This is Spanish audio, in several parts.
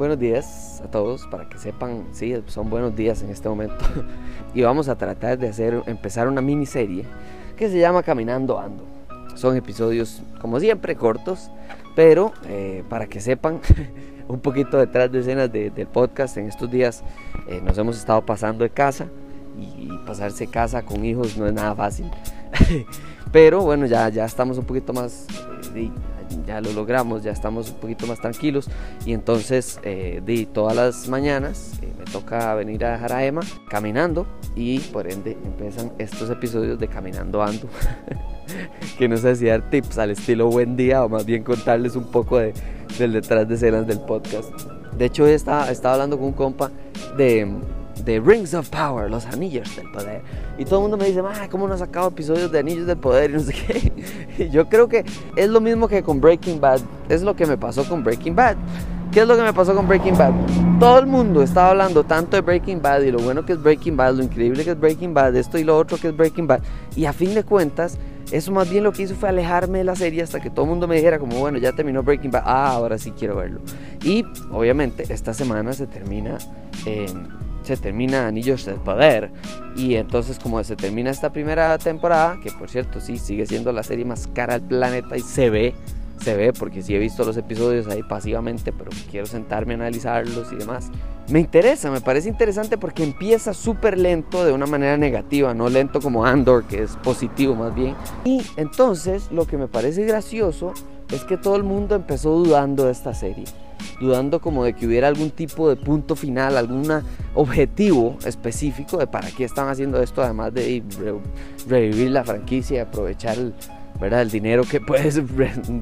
buenos días a todos, para que sepan, sí, son buenos días en este momento. y vamos a tratar de hacer, empezar una miniserie que se llama Caminando Ando. Son episodios, como siempre, cortos, pero eh, para que sepan un poquito detrás de escenas del podcast, en estos días eh, nos hemos estado pasando de casa y, pasarse casa con hijos no es nada fácil. pero bueno, ya, ya estamos un poquito más eh, ya lo logramos, ya estamos un poquito más tranquilos y entonces eh, di todas las mañanas eh, me toca venir a dejar a Emma caminando y por ende empiezan estos episodios de Caminando Ando que no sé si dar tips al estilo buen día o más bien contarles un poco de, del detrás de escenas del podcast. De hecho, estaba, estaba hablando con un compa de de Rings of Power, los anillos del poder. Y todo el mundo me dice, ¿cómo no ha sacado episodios de anillos del poder? Y no sé qué. Yo creo que es lo mismo que con Breaking Bad. Es lo que me pasó con Breaking Bad. ¿Qué es lo que me pasó con Breaking Bad? Todo el mundo estaba hablando tanto de Breaking Bad y lo bueno que es Breaking Bad, lo increíble que es Breaking Bad, esto y lo otro que es Breaking Bad. Y a fin de cuentas, eso más bien lo que hizo fue alejarme de la serie hasta que todo el mundo me dijera como, bueno, ya terminó Breaking Bad, ah, ahora sí quiero verlo. Y obviamente esta semana se termina... Eh, se termina Anillos del Poder. Y entonces como se termina esta primera temporada, que por cierto sí sigue siendo la serie más cara del planeta y se ve, se ve porque sí he visto los episodios ahí pasivamente, pero quiero sentarme a analizarlos y demás. Me interesa, me parece interesante porque empieza súper lento de una manera negativa, no lento como Andor, que es positivo más bien. Y entonces lo que me parece gracioso es que todo el mundo empezó dudando de esta serie dudando como de que hubiera algún tipo de punto final, algún objetivo específico de para qué están haciendo esto, además de revivir la franquicia y aprovechar el, ¿verdad? el dinero que puede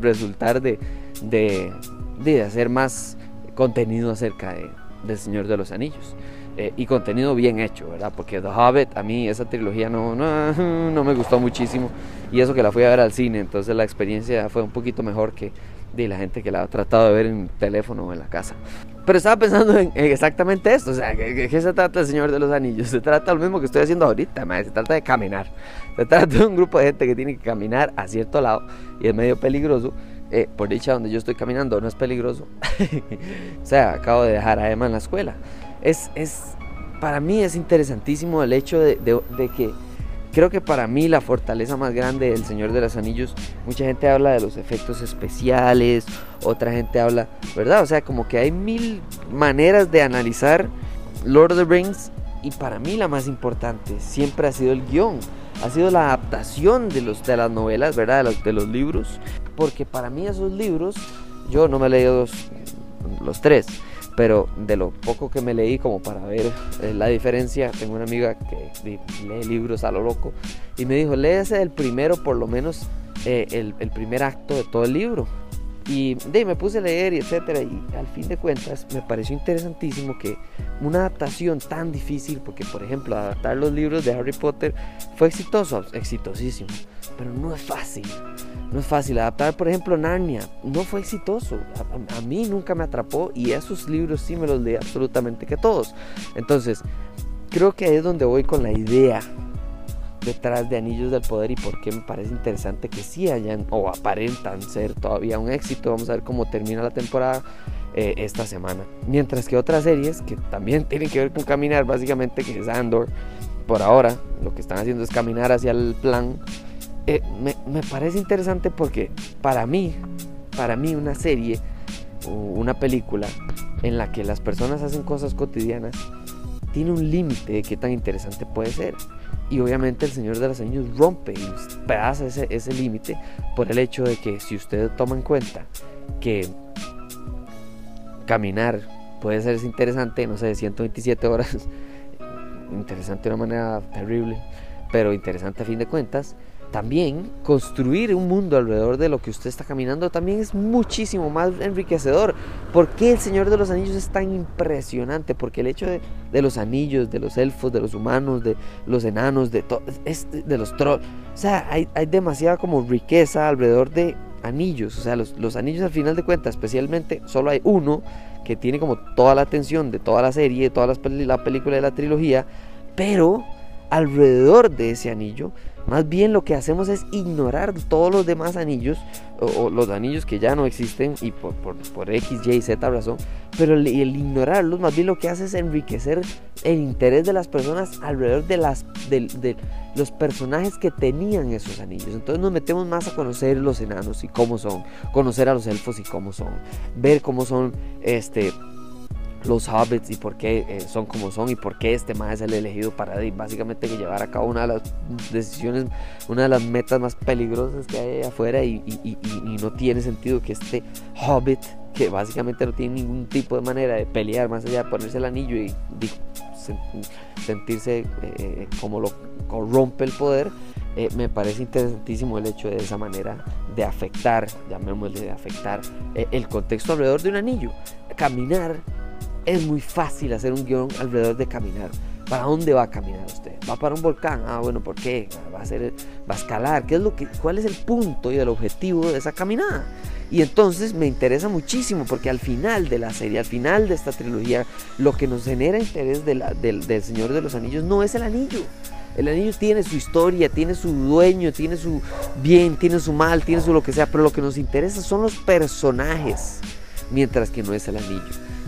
resultar de, de, hacer más contenido acerca de, del Señor de los Anillos. Eh, y contenido bien hecho, ¿verdad? Porque The Hobbit, a mí esa trilogía no, no, no me gustó muchísimo. Y eso que la fui a ver al cine, entonces la experiencia fue un poquito mejor que, de la gente que la ha tratado de ver en teléfono o en la casa. Pero estaba pensando en, exactamente esto, o sea, ¿qué, se trata el Señor de los Anillos? Se trata lo mismo que estoy haciendo ahorita, se trata de caminar. Se trata de un grupo de gente que tiene que caminar a cierto lado y es medio peligroso. Eh, por dicha, donde yo estoy caminando no es peligroso. o sea, acabo de dejar a Emma en la escuela. Es, es, para mí es interesantísimo el hecho de, de que Creo que para mí la fortaleza más grande del Señor de los Anillos, mucha gente habla de los efectos especiales, otra gente habla, ¿verdad? O sea, como que hay mil maneras de analizar Lord of the Rings y para mí la más importante siempre ha sido el guion, ha sido la adaptación de, los, de las novelas, ¿verdad? De los, de los libros, porque para mí esos libros, yo no me he leído los, los tres, pero de lo poco que me leí como para ver eh, la diferencia, tengo una amiga que lee libros a lo loco y me dijo, léese el primero por lo menos eh, el, el, primer acto de todo el libro. Y de, me puse a leer y etcétera y al fin de cuentas me pareció interesantísimo que una adaptación tan difícil, porque por ejemplo adaptar los libros de Harry Potter fue exitoso, exitosísimo, pero no es fácil. No es fácil adaptar, por ejemplo, Narnia. No fue exitoso. A, mí nunca me atrapó y esos libros sí me los leí absolutamente que todos. Entonces, creo que ahí es donde voy con la idea detrás de Anillos del Poder y por qué me parece interesante que sí hayan o aparentan ser todavía un éxito. Vamos a ver cómo termina la temporada eh, esta semana. Mientras que otras series que también tienen que ver con caminar, básicamente, que es Andor, por ahora lo que están haciendo es caminar hacia el plan eh, me, parece interesante porque para mí, para mí una serie o una película en la que las personas hacen cosas cotidianas tiene un límite de qué tan interesante puede ser. Y obviamente el Señor de los Años rompe y pedaza ese, ese límite por el hecho de que si usted toma en cuenta que caminar puede ser interesante, no sé, 127 horas, interesante de una manera terrible, pero interesante a fin de cuentas, también construir un mundo alrededor de lo que usted está caminando también es muchísimo más enriquecedor. ¿Por qué el Señor de los Anillos es tan impresionante? Porque el hecho de, los anillos, de los elfos, de los humanos, de los enanos, de, de los trolls, o sea, hay, hay demasiada como riqueza alrededor de anillos. O sea, los, los anillos al final de cuentas, especialmente, solo hay uno que tiene como toda la atención de toda la serie, de toda la película de la trilogía, pero alrededor de ese anillo más bien lo que hacemos es ignorar todos los demás anillos, o, los anillos que ya no existen y por, por, X, Y, Z razón, pero el, ignorarlos más bien lo que hace es enriquecer el interés de las personas alrededor de, las, de, los personajes que tenían esos anillos. Entonces nos metemos más a conocer los enanos y cómo son, conocer a los elfos y cómo son, ver cómo son este los hobbits y por qué eh, son como son y por qué este más es el elegido para básicamente llevar a cabo una de las decisiones, una de las metas más peligrosas que hay afuera y, no tiene sentido que este hobbit, que básicamente no tiene ningún tipo de manera de pelear más allá de ponerse el anillo y, sentirse eh, como lo corrompe el poder, eh, me parece interesantísimo el hecho de esa manera de afectar, llamémosle de afectar, el contexto alrededor de un anillo. Caminar es muy fácil hacer un guion alrededor de caminar. ¿Para dónde va a caminar usted? ¿Va para un volcán? Ah, bueno, ¿por qué? ¿Va a, hacer, va a escalar? ¿Qué es lo que, ¿Cuál es el punto y el objetivo de esa caminada? Y entonces me interesa muchísimo porque al final de la serie, al final de esta trilogía, lo que nos genera interés del, Señor de los Anillos no es el anillo. El anillo tiene su historia, tiene su dueño, tiene su bien, tiene su mal, tiene su lo que sea, pero lo que nos interesa son los personajes, mientras que no es el anillo.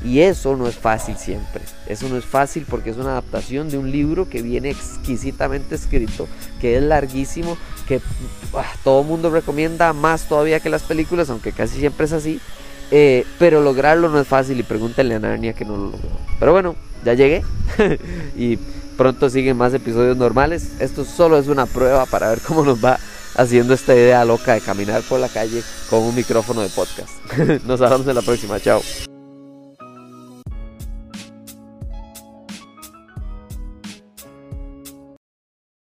Y eso no es fácil siempre. Eso no es fácil porque es una adaptación de un libro que viene exquisitamente escrito, que es larguísimo, que ah, todo mundo recomienda más todavía que las películas, aunque casi siempre es así. Eh, pero lograrlo no es fácil y pregúntenle a Narnia que no lo logró. Pero bueno, ya llegué y pronto siguen más episodios normales. Esto solo es una prueba para ver cómo nos va haciendo esta idea loca de caminar por la calle con un micrófono de podcast. Nos hablamos en la próxima. Chao.